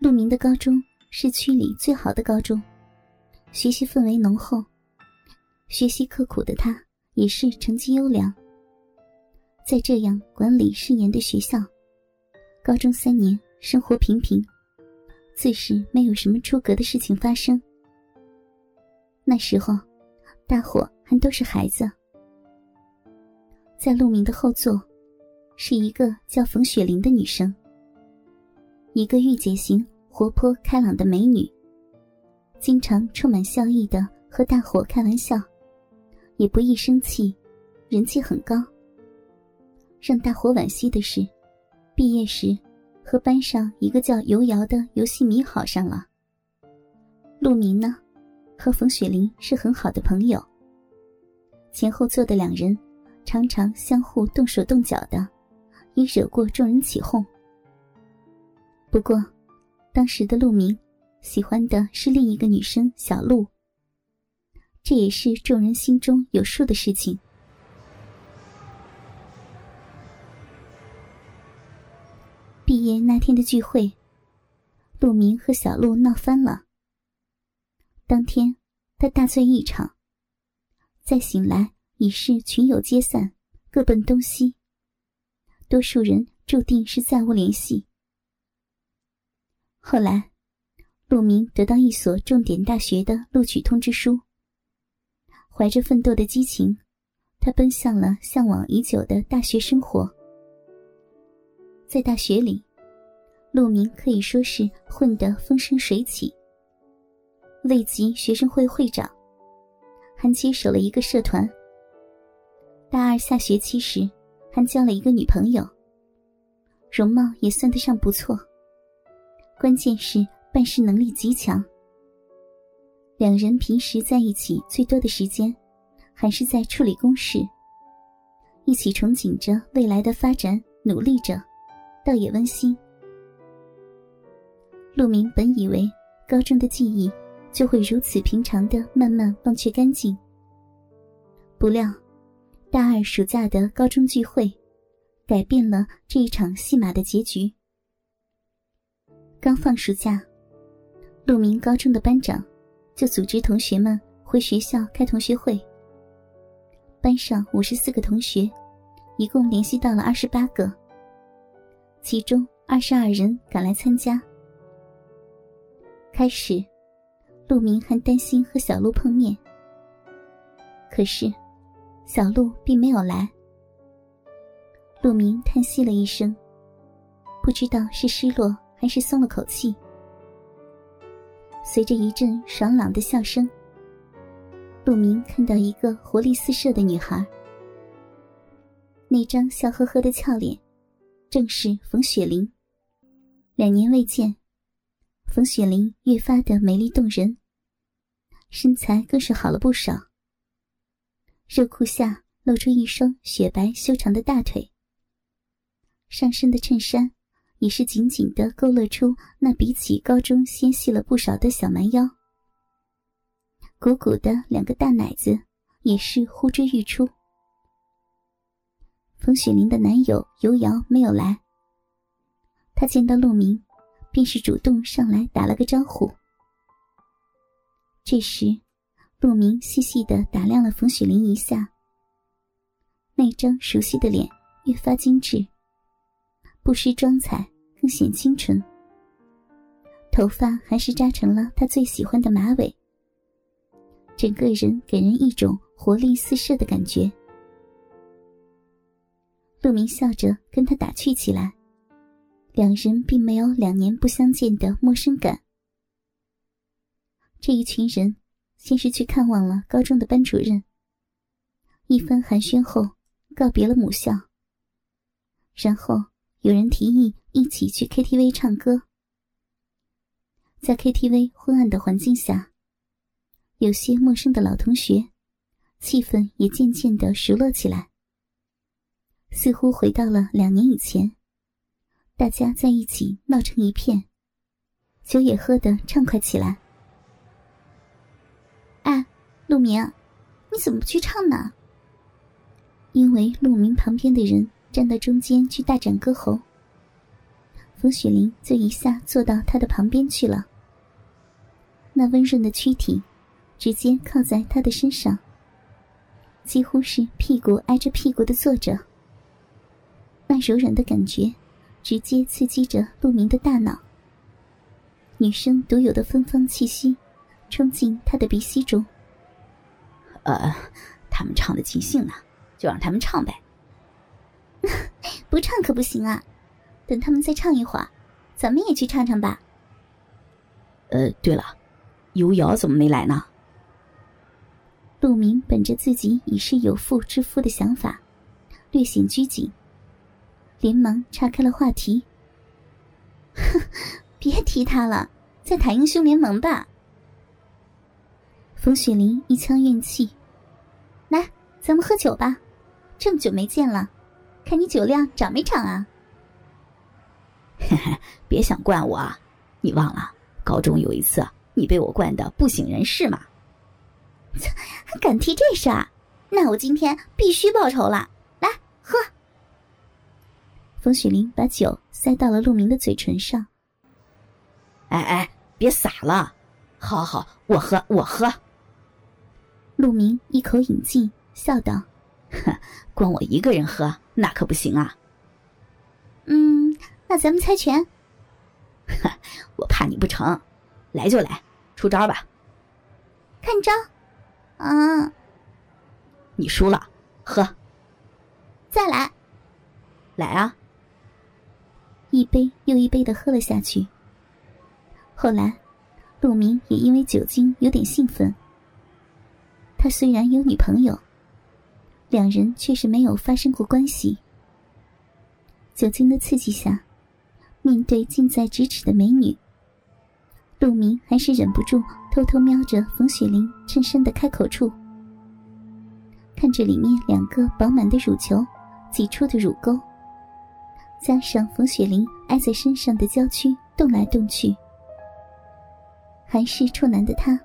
陆明的高中是区里最好的高中，学习氛围浓厚，学习刻苦的他也是成绩优良。在这样管理森严的学校，高中三年生活平平，自是没有什么出格的事情发生。那时候，大伙还都是孩子。在陆明的后座，是一个叫冯雪玲的女生，一个御姐型、活泼开朗的美女，经常充满笑意的和大伙开玩笑，也不易生气，人气很高。让大伙惋惜的是，毕业时和班上一个叫尤瑶的游戏迷好上了。陆明呢？和冯雪玲是很好的朋友。前后座的两人常常相互动手动脚的，也惹过众人起哄。不过，当时的陆明喜欢的是另一个女生小陆，这也是众人心中有数的事情。毕业那天的聚会，陆明和小陆闹翻了。当天，他大醉一场。再醒来，已是群友皆散，各奔东西。多数人注定是再无联系。后来，陆明得到一所重点大学的录取通知书。怀着奋斗的激情，他奔向了向往已久的大学生活。在大学里，陆明可以说是混得风生水起。位级学生会会长，还接手了一个社团。大二下学期时，还交了一个女朋友，容貌也算得上不错。关键是办事能力极强。两人平时在一起最多的时间，还是在处理公事，一起憧憬着未来的发展，努力着，倒也温馨。陆明本以为高中的记忆。就会如此平常的慢慢忘却干净。不料，大二暑假的高中聚会，改变了这一场戏码的结局。刚放暑假，陆明高中的班长就组织同学们回学校开同学会。班上五十四个同学，一共联系到了二十八个，其中二十二人赶来参加。开始。陆明还担心和小鹿碰面，可是小鹿并没有来。陆明叹息了一声，不知道是失落还是松了口气。随着一阵爽朗的笑声，陆明看到一个活力四射的女孩，那张笑呵呵的俏脸，正是冯雪玲。两年未见。冯雪玲越发的美丽动人，身材更是好了不少。热裤下露出一双雪白修长的大腿，上身的衬衫也是紧紧的勾勒出那比起高中纤细了不少的小蛮腰。鼓鼓的两个大奶子也是呼之欲出。冯雪玲的男友尤瑶没有来，他见到陆明。便是主动上来打了个招呼。这时，陆明细细的打量了冯雪玲一下，那张熟悉的脸越发精致，不失妆彩，更显清纯。头发还是扎成了他最喜欢的马尾，整个人给人一种活力四射的感觉。陆明笑着跟他打趣起来。两人并没有两年不相见的陌生感。这一群人先是去看望了高中的班主任，一番寒暄后，告别了母校。然后有人提议一起去 KTV 唱歌。在 KTV 昏暗的环境下，有些陌生的老同学，气氛也渐渐的熟络起来，似乎回到了两年以前。大家在一起闹成一片，酒也喝得畅快起来。哎，陆明，你怎么不去唱呢？因为陆明旁边的人站到中间去大展歌喉，冯雪玲就一下坐到他的旁边去了。那温润的躯体，直接靠在他的身上，几乎是屁股挨着屁股的坐着。那柔软的感觉，直接刺激着陆明的大脑。女生独有的芬芳气息，冲进他的鼻息中。呃，他们唱的尽兴呢，就让他们唱呗。不唱可不行啊，等他们再唱一会儿，咱们也去唱唱吧。呃，对了，尤瑶怎么没来呢？陆明本着自己已是有妇之夫的想法，略显拘谨，连忙岔开了话题。哼，别提他了，在谈英雄联盟吧。冯雪玲一腔怨气，来，咱们喝酒吧，这么久没见了。看你酒量长没长啊！嘿嘿，别想惯我啊！你忘了高中有一次你被我灌的不省人事吗？还 敢提这事儿？那我今天必须报仇了！来喝。冯雪玲把酒塞到了陆明的嘴唇上。哎哎，别洒了！好好，我喝，我喝。陆明一口饮尽，笑道。哼，光我一个人喝那可不行啊。嗯，那咱们猜拳。哼，我怕你不成，来就来，出招吧。看招，啊！你输了，喝。再来，来啊！一杯又一杯的喝了下去。后来，陆明也因为酒精有点兴奋。他虽然有女朋友。两人却是没有发生过关系。酒精的刺激下，面对近在咫尺的美女，陆明还是忍不住偷偷瞄着冯雪玲衬衫的开口处，看着里面两个饱满的乳球挤出的乳沟，加上冯雪玲挨在身上的娇躯动来动去，还是处男的他，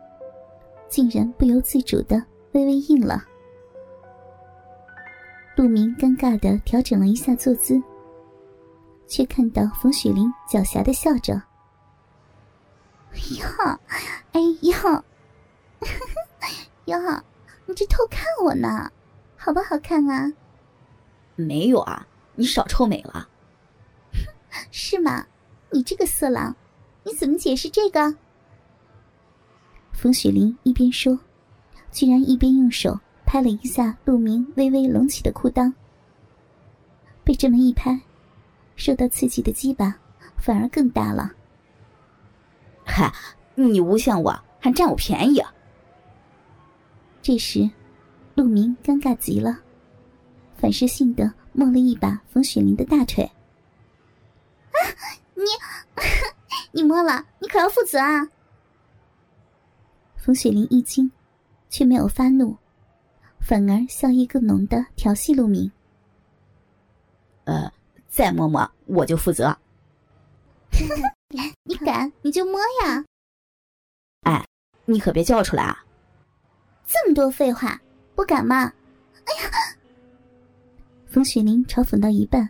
竟然不由自主的微微硬了。陆明尴尬的调整了一下坐姿，却看到冯雪玲狡黠的笑着：“哎呀，哎呀，哟，你这偷看我呢，好不好看啊？”“没有啊，你少臭美了。”“是吗？你这个色狼，你怎么解释这个？”冯雪玲一边说，居然一边用手。拍了一下陆明微微隆起的裤裆，被这么一拍，受到刺激的鸡巴反而更大了。嗨，你诬陷我，还占我便宜啊！这时，陆明尴尬极了，反射性的摸了一把冯雪玲的大腿。啊，你，你摸了，你可要负责啊！冯雪玲一惊，却没有发怒。反而笑意更浓的调戏陆明。呃，再摸摸我就负责。你敢你就摸呀！哎，你可别叫出来啊！这么多废话，不敢吗？哎呀！冯雪玲嘲讽到一半，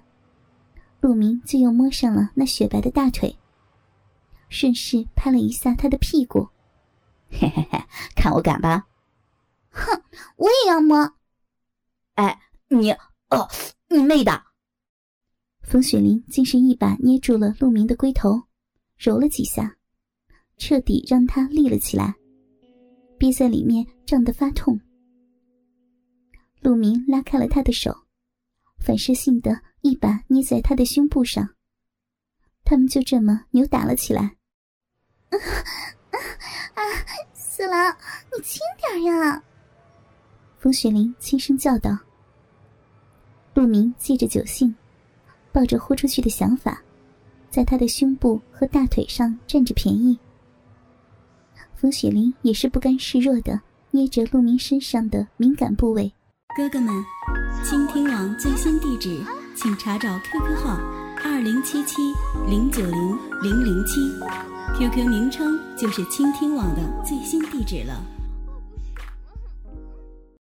陆明就又摸上了那雪白的大腿，顺势拍了一下他的屁股。嘿嘿嘿，看我敢吧！哼，我也要摸。哎，你哦，你妹的！冯雪玲竟是一把捏住了陆明的龟头，揉了几下，彻底让他立了起来，憋在里面胀得发痛。陆明拉开了他的手，反射性的一把捏在他的胸部上，他们就这么扭打了起来。啊啊啊，四郎，你轻点呀！冯雪玲轻声叫道：“陆明借着酒兴，抱着豁出去的想法，在他的胸部和大腿上占着便宜。”冯雪玲也是不甘示弱的捏着陆明身上的敏感部位。哥哥们，倾听网最新地址，请查找 QQ 号二零七七零九零零零七，QQ 名称就是倾听网的最新地址了。